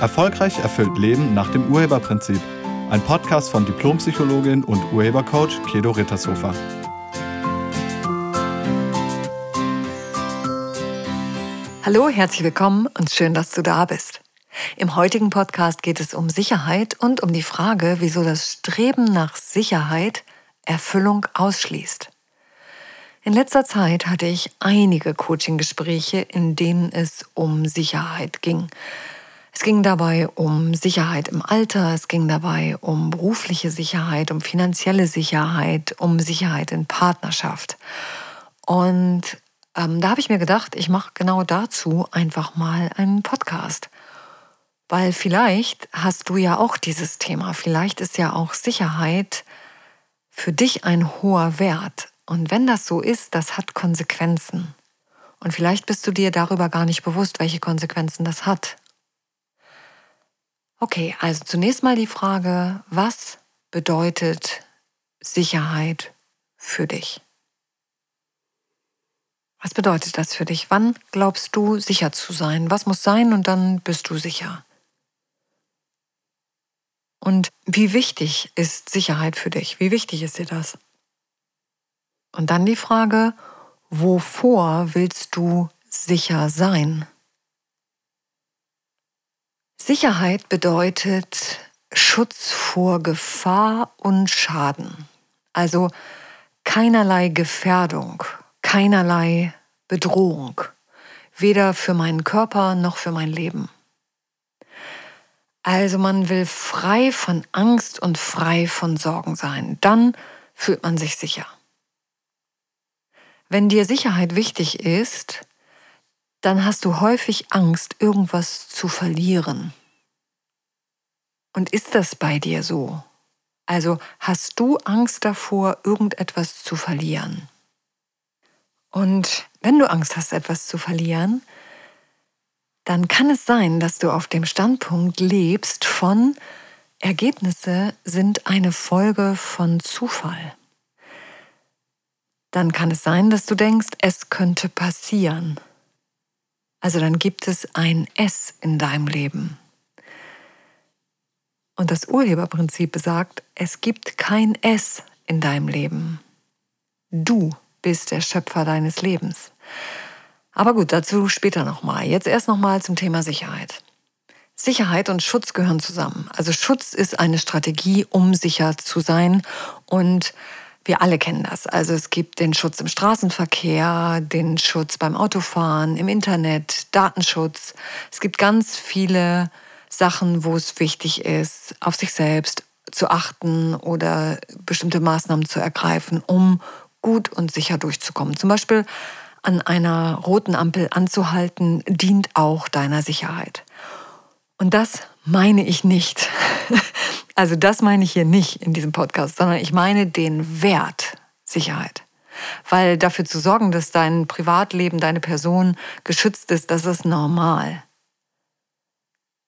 Erfolgreich erfüllt Leben nach dem Urheberprinzip. Ein Podcast von Diplompsychologin und Urhebercoach Kedo Rittershofer. Hallo, herzlich willkommen und schön, dass du da bist. Im heutigen Podcast geht es um Sicherheit und um die Frage, wieso das Streben nach Sicherheit Erfüllung ausschließt. In letzter Zeit hatte ich einige Coaching-Gespräche, in denen es um Sicherheit ging. Es ging dabei um Sicherheit im Alter, es ging dabei um berufliche Sicherheit, um finanzielle Sicherheit, um Sicherheit in Partnerschaft. Und ähm, da habe ich mir gedacht, ich mache genau dazu einfach mal einen Podcast. Weil vielleicht hast du ja auch dieses Thema, vielleicht ist ja auch Sicherheit für dich ein hoher Wert. Und wenn das so ist, das hat Konsequenzen. Und vielleicht bist du dir darüber gar nicht bewusst, welche Konsequenzen das hat. Okay, also zunächst mal die Frage, was bedeutet Sicherheit für dich? Was bedeutet das für dich? Wann glaubst du sicher zu sein? Was muss sein und dann bist du sicher? Und wie wichtig ist Sicherheit für dich? Wie wichtig ist dir das? Und dann die Frage, wovor willst du sicher sein? Sicherheit bedeutet Schutz vor Gefahr und Schaden. Also keinerlei Gefährdung, keinerlei Bedrohung, weder für meinen Körper noch für mein Leben. Also man will frei von Angst und frei von Sorgen sein. Dann fühlt man sich sicher. Wenn dir Sicherheit wichtig ist, dann hast du häufig Angst, irgendwas zu verlieren. Und ist das bei dir so? Also hast du Angst davor, irgendetwas zu verlieren? Und wenn du Angst hast, etwas zu verlieren, dann kann es sein, dass du auf dem Standpunkt lebst von Ergebnisse sind eine Folge von Zufall. Dann kann es sein, dass du denkst, es könnte passieren. Also dann gibt es ein S in deinem Leben. Und das Urheberprinzip besagt, es gibt kein S in deinem Leben. Du bist der Schöpfer deines Lebens. Aber gut, dazu später nochmal. Jetzt erst nochmal zum Thema Sicherheit. Sicherheit und Schutz gehören zusammen. Also Schutz ist eine Strategie, um sicher zu sein und wir alle kennen das. Also es gibt den Schutz im Straßenverkehr, den Schutz beim Autofahren, im Internet, Datenschutz. Es gibt ganz viele Sachen, wo es wichtig ist, auf sich selbst zu achten oder bestimmte Maßnahmen zu ergreifen, um gut und sicher durchzukommen. Zum Beispiel an einer roten Ampel anzuhalten, dient auch deiner Sicherheit. Und das meine ich nicht. Also das meine ich hier nicht in diesem Podcast, sondern ich meine den Wert Sicherheit. Weil dafür zu sorgen, dass dein Privatleben, deine Person geschützt ist, das ist normal.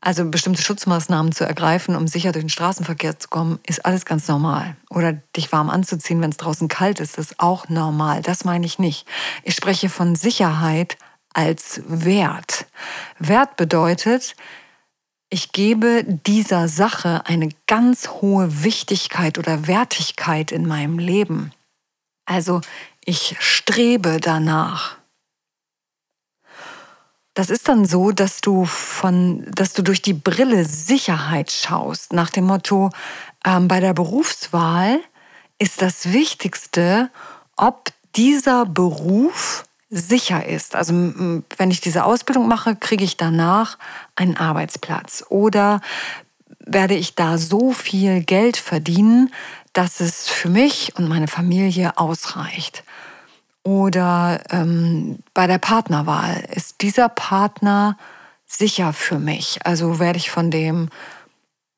Also bestimmte Schutzmaßnahmen zu ergreifen, um sicher durch den Straßenverkehr zu kommen, ist alles ganz normal. Oder dich warm anzuziehen, wenn es draußen kalt ist, ist auch normal. Das meine ich nicht. Ich spreche von Sicherheit als Wert. Wert bedeutet, ich gebe dieser Sache eine ganz hohe Wichtigkeit oder Wertigkeit in meinem Leben. Also ich strebe danach. Das ist dann so, dass du von, dass du durch die Brille Sicherheit schaust, nach dem Motto, ähm, bei der Berufswahl ist das Wichtigste, ob dieser Beruf sicher ist. Also wenn ich diese Ausbildung mache, kriege ich danach einen Arbeitsplatz oder werde ich da so viel Geld verdienen, dass es für mich und meine Familie ausreicht. Oder ähm, bei der Partnerwahl, ist dieser Partner sicher für mich? Also werde ich von dem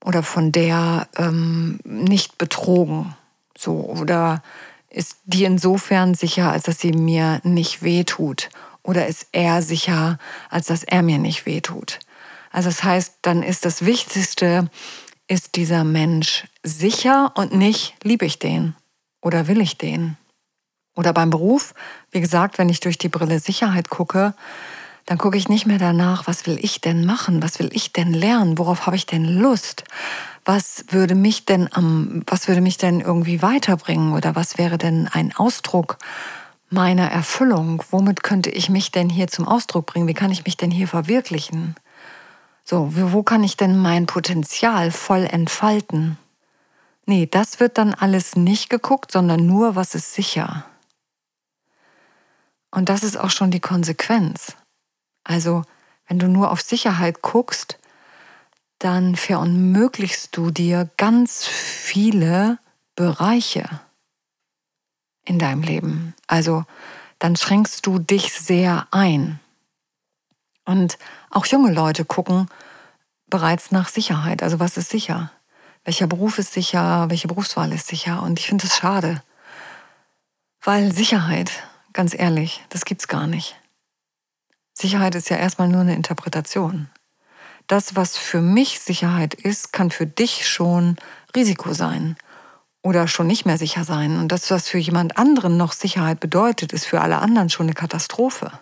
oder von der ähm, nicht betrogen? So, oder ist die insofern sicher, als dass sie mir nicht wehtut? Oder ist er sicher, als dass er mir nicht wehtut? Also das heißt, dann ist das Wichtigste, ist dieser Mensch sicher und nicht liebe ich den oder will ich den? Oder beim Beruf, wie gesagt, wenn ich durch die Brille Sicherheit gucke, Dann gucke ich nicht mehr danach, was will ich denn machen, was will ich denn lernen, worauf habe ich denn Lust, was würde mich denn am, was würde mich denn irgendwie weiterbringen oder was wäre denn ein Ausdruck meiner Erfüllung? Womit könnte ich mich denn hier zum Ausdruck bringen? Wie kann ich mich denn hier verwirklichen? So, wo kann ich denn mein Potenzial voll entfalten? Nee, das wird dann alles nicht geguckt, sondern nur, was ist sicher. Und das ist auch schon die Konsequenz. Also, wenn du nur auf Sicherheit guckst, dann verunmöglichst du dir ganz viele Bereiche in deinem Leben. Also, dann schränkst du dich sehr ein. Und auch junge Leute gucken bereits nach Sicherheit. Also was ist sicher? Welcher Beruf ist sicher? Welche Berufswahl ist sicher? Und ich finde es schade. Weil Sicherheit, ganz ehrlich, das gibt's gar nicht. Sicherheit ist ja erstmal nur eine Interpretation. Das, was für mich Sicherheit ist, kann für dich schon Risiko sein oder schon nicht mehr sicher sein. Und das, was für jemand anderen noch Sicherheit bedeutet, ist für alle anderen schon eine Katastrophe.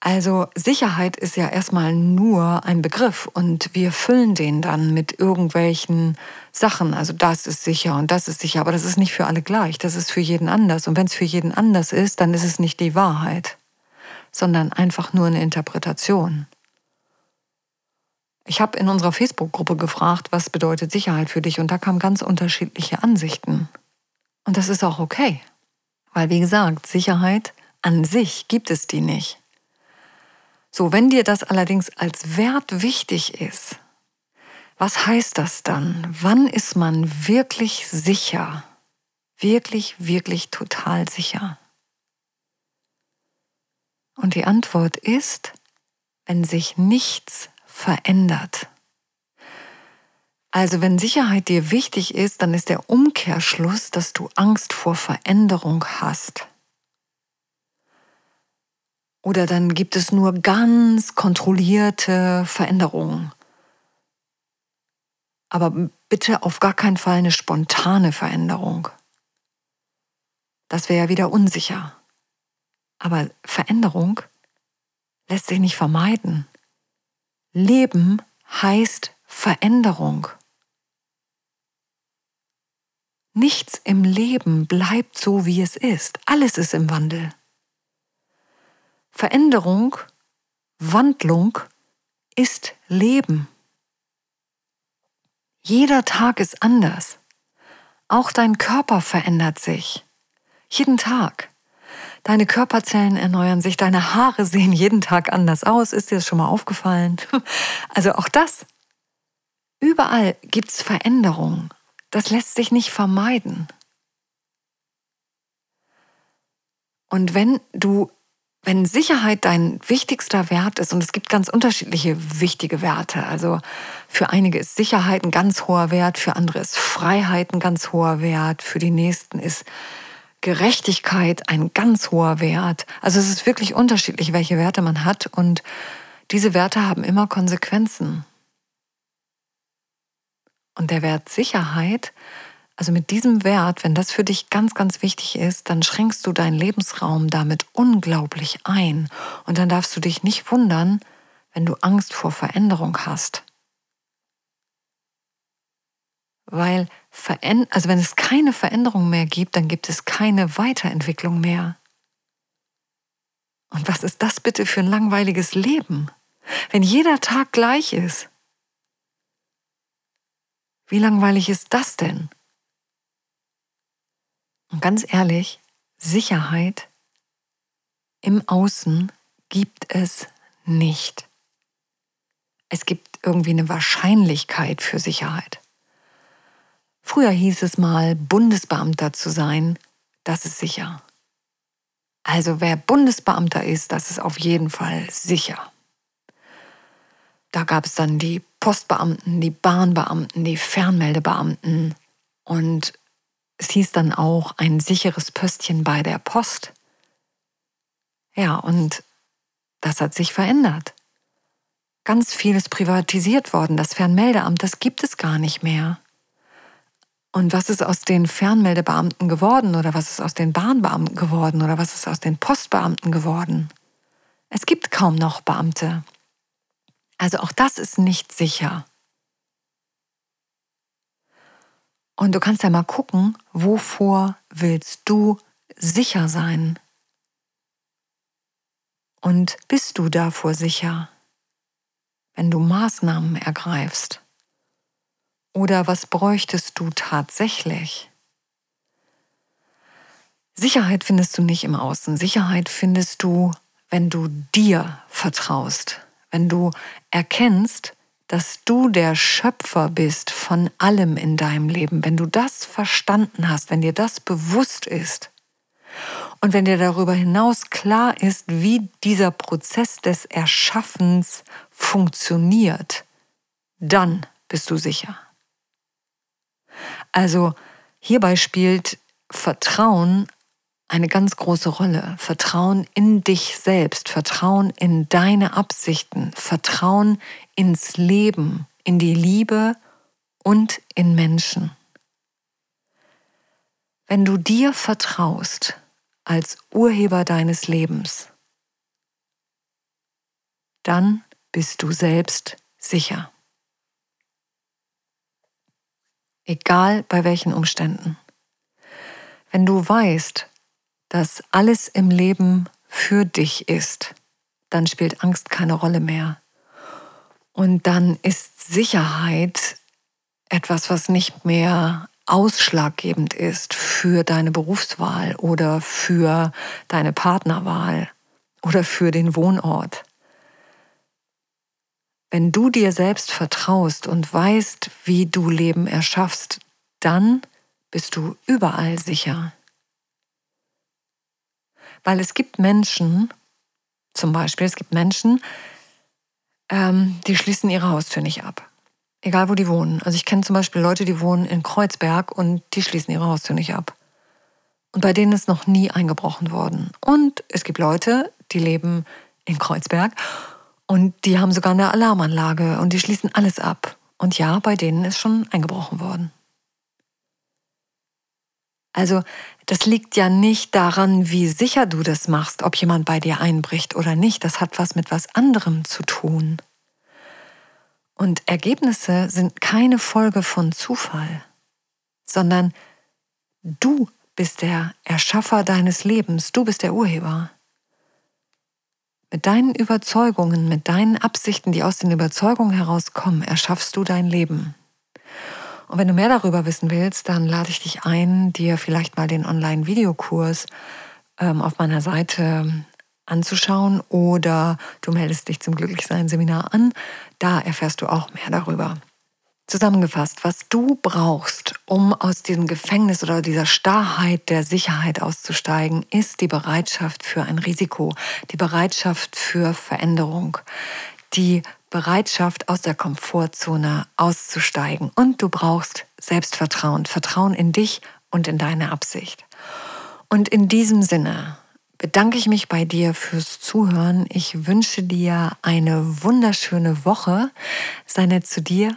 Also Sicherheit ist ja erstmal nur ein Begriff und wir füllen den dann mit irgendwelchen Sachen. Also das ist sicher und das ist sicher, aber das ist nicht für alle gleich, das ist für jeden anders. Und wenn es für jeden anders ist, dann ist es nicht die Wahrheit, sondern einfach nur eine Interpretation. Ich habe in unserer Facebook-Gruppe gefragt, was bedeutet Sicherheit für dich und da kamen ganz unterschiedliche Ansichten. Und das ist auch okay, weil wie gesagt, Sicherheit an sich gibt es die nicht. So, wenn dir das allerdings als Wert wichtig ist, was heißt das dann? Wann ist man wirklich sicher? Wirklich, wirklich total sicher? Und die Antwort ist, wenn sich nichts verändert. Also wenn Sicherheit dir wichtig ist, dann ist der Umkehrschluss, dass du Angst vor Veränderung hast. Oder dann gibt es nur ganz kontrollierte Veränderungen. Aber bitte auf gar keinen Fall eine spontane Veränderung. Das wäre ja wieder unsicher. Aber Veränderung lässt sich nicht vermeiden. Leben heißt Veränderung. Nichts im Leben bleibt so, wie es ist. Alles ist im Wandel. Veränderung, Wandlung ist Leben. Jeder Tag ist anders. Auch dein Körper verändert sich. Jeden Tag. Deine Körperzellen erneuern sich, deine Haare sehen jeden Tag anders aus. Ist dir das schon mal aufgefallen? Also auch das. Überall gibt es Veränderungen. Das lässt sich nicht vermeiden. Und wenn du wenn Sicherheit dein wichtigster Wert ist, und es gibt ganz unterschiedliche wichtige Werte, also für einige ist Sicherheit ein ganz hoher Wert, für andere ist Freiheit ein ganz hoher Wert, für die nächsten ist Gerechtigkeit ein ganz hoher Wert. Also es ist wirklich unterschiedlich, welche Werte man hat und diese Werte haben immer Konsequenzen. Und der Wert Sicherheit also mit diesem Wert, wenn das für dich ganz, ganz wichtig ist, dann schränkst du deinen Lebensraum damit unglaublich ein. Und dann darfst du dich nicht wundern, wenn du Angst vor Veränderung hast. Weil, also wenn es keine Veränderung mehr gibt, dann gibt es keine Weiterentwicklung mehr. Und was ist das bitte für ein langweiliges Leben, wenn jeder Tag gleich ist? Wie langweilig ist das denn? Und ganz ehrlich, Sicherheit im Außen gibt es nicht. Es gibt irgendwie eine Wahrscheinlichkeit für Sicherheit. Früher hieß es mal, Bundesbeamter zu sein, das ist sicher. Also wer Bundesbeamter ist, das ist auf jeden Fall sicher. Da gab es dann die Postbeamten, die Bahnbeamten, die Fernmeldebeamten und es hieß dann auch ein sicheres Pöstchen bei der Post. Ja, und das hat sich verändert. Ganz viel ist privatisiert worden. Das Fernmeldeamt, das gibt es gar nicht mehr. Und was ist aus den Fernmeldebeamten geworden oder was ist aus den Bahnbeamten geworden oder was ist aus den Postbeamten geworden? Es gibt kaum noch Beamte. Also auch das ist nicht sicher. Und du kannst ja mal gucken, wovor willst du sicher sein? Und bist du davor sicher, wenn du Maßnahmen ergreifst? Oder was bräuchtest du tatsächlich? Sicherheit findest du nicht im Außen. Sicherheit findest du, wenn du dir vertraust, wenn du erkennst, dass du der Schöpfer bist von allem in deinem Leben, wenn du das verstanden hast, wenn dir das bewusst ist und wenn dir darüber hinaus klar ist, wie dieser Prozess des Erschaffens funktioniert, dann bist du sicher. Also hierbei spielt Vertrauen eine ganz große Rolle. Vertrauen in dich selbst, Vertrauen in deine Absichten, Vertrauen ins Leben, in die Liebe und in Menschen. Wenn du dir vertraust als Urheber deines Lebens, dann bist du selbst sicher. Egal bei welchen Umständen. Wenn du weißt, dass alles im Leben für dich ist, dann spielt Angst keine Rolle mehr. Und dann ist Sicherheit etwas, was nicht mehr ausschlaggebend ist für deine Berufswahl oder für deine Partnerwahl oder für den Wohnort. Wenn du dir selbst vertraust und weißt, wie du Leben erschaffst, dann bist du überall sicher. Weil es gibt Menschen, zum Beispiel, es gibt Menschen, ähm, die schließen ihre Haustür nicht ab. Egal wo die wohnen. Also ich kenne zum Beispiel Leute, die wohnen in Kreuzberg und die schließen ihre Haustür nicht ab. Und bei denen ist noch nie eingebrochen worden. Und es gibt Leute, die leben in Kreuzberg und die haben sogar eine Alarmanlage und die schließen alles ab. Und ja, bei denen ist schon eingebrochen worden. Also das liegt ja nicht daran, wie sicher du das machst, ob jemand bei dir einbricht oder nicht. Das hat was mit was anderem zu tun. Und Ergebnisse sind keine Folge von Zufall, sondern du bist der Erschaffer deines Lebens, du bist der Urheber. Mit deinen Überzeugungen, mit deinen Absichten, die aus den Überzeugungen herauskommen, erschaffst du dein Leben. Und wenn du mehr darüber wissen willst, dann lade ich dich ein, dir vielleicht mal den Online-Videokurs ähm, auf meiner Seite anzuschauen oder du meldest dich zum Glücklichsein-Seminar an. Da erfährst du auch mehr darüber. Zusammengefasst, was du brauchst, um aus diesem Gefängnis oder dieser Starrheit der Sicherheit auszusteigen, ist die Bereitschaft für ein Risiko, die Bereitschaft für Veränderung, die Bereitschaft, aus der Komfortzone auszusteigen. Und du brauchst Selbstvertrauen, Vertrauen in dich und in deine Absicht. Und in diesem Sinne bedanke ich mich bei dir fürs Zuhören. Ich wünsche dir eine wunderschöne Woche. Sei nett zu dir